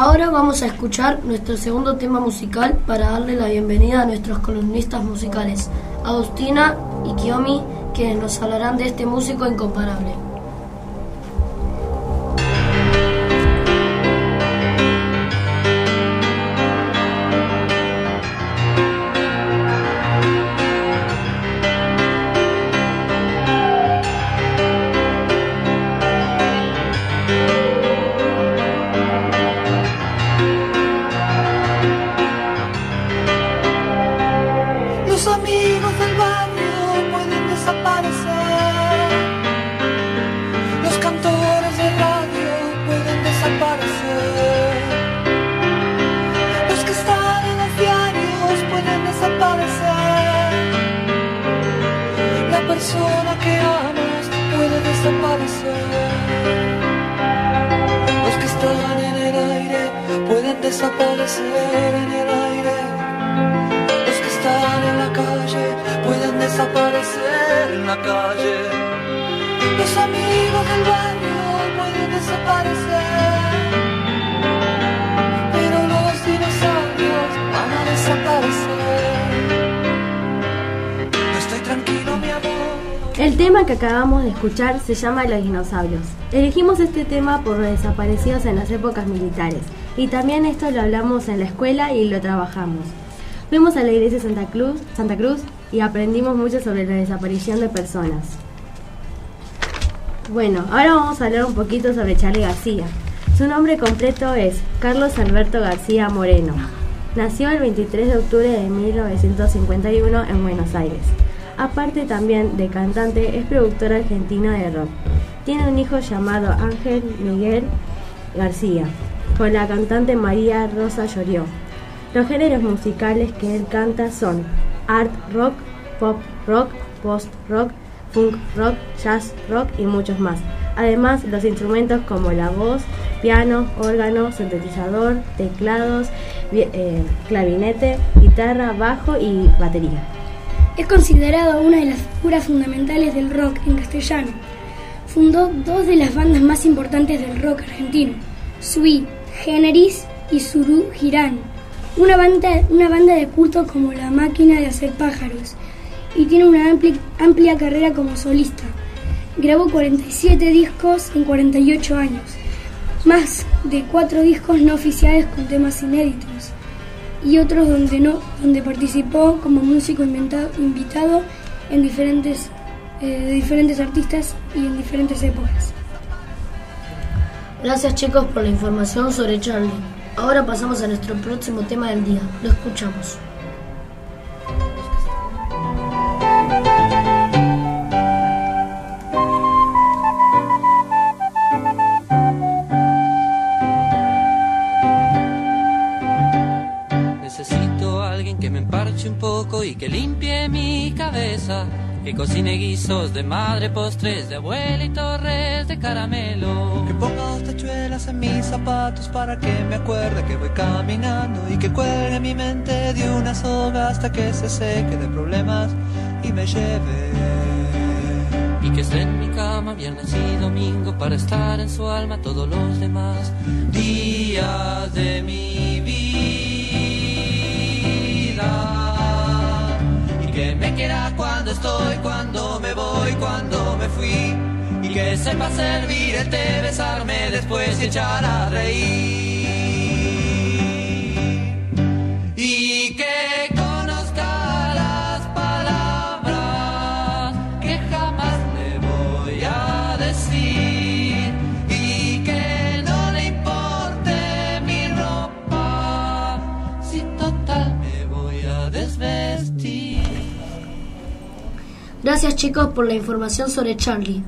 Ahora vamos a escuchar nuestro segundo tema musical para darle la bienvenida a nuestros columnistas musicales, Agustina y Kiyomi, quienes nos hablarán de este músico incomparable. Desaparecer en el aire. Los que están en la calle pueden desaparecer en la calle. Los amigos del barrio pueden desaparecer. Pero los dinosaurios van a desaparecer. Estoy tranquilo, mi amor. El tema que acabamos de escuchar se llama Los dinosaurios. Elegimos este tema por los desaparecidos en las épocas militares y también esto lo hablamos en la escuela y lo trabajamos. Fuimos a la iglesia Santa Cruz, Santa Cruz y aprendimos mucho sobre la desaparición de personas. Bueno, ahora vamos a hablar un poquito sobre Charlie García. Su nombre completo es Carlos Alberto García Moreno. Nació el 23 de octubre de 1951 en Buenos Aires. Aparte también de cantante, es productor argentino de rock. Tiene un hijo llamado Ángel Miguel García, con la cantante María Rosa Llorió. Los géneros musicales que él canta son art rock, pop rock, post rock, funk rock, jazz rock y muchos más. Además, los instrumentos como la voz, piano, órgano, sintetizador, teclados, eh, clavinete, guitarra, bajo y batería. Es considerado una de las figuras fundamentales del rock en castellano. Fundó dos de las bandas más importantes del rock argentino, Sui Generis y Suru Girán, una banda, una banda de culto como La Máquina de Hacer Pájaros, y tiene una ampli- amplia carrera como solista. Grabó 47 discos en 48 años, más de cuatro discos no oficiales con temas inéditos y otros donde no, donde participó como músico invitado en diferentes, eh, de diferentes artistas y en diferentes épocas. Gracias chicos por la información sobre Charlie. Ahora pasamos a nuestro próximo tema del día. Lo escuchamos. Necesito a alguien que me emparche un poco y que limpie mi cabeza. Que cocine guisos de madre, postres de abuela y torres de caramelo. Que en mis zapatos para que me acuerde que voy caminando y que cuelgue mi mente de una soga hasta que se seque de problemas y me lleve. Y que esté en mi cama viernes y domingo para estar en su alma todos los demás que sepa servir el té, besarme después y echar a reír. Y que conozca las palabras que jamás le voy a decir. Y que no le importe mi ropa, si total me voy a desvestir. Gracias chicos por la información sobre Charlie.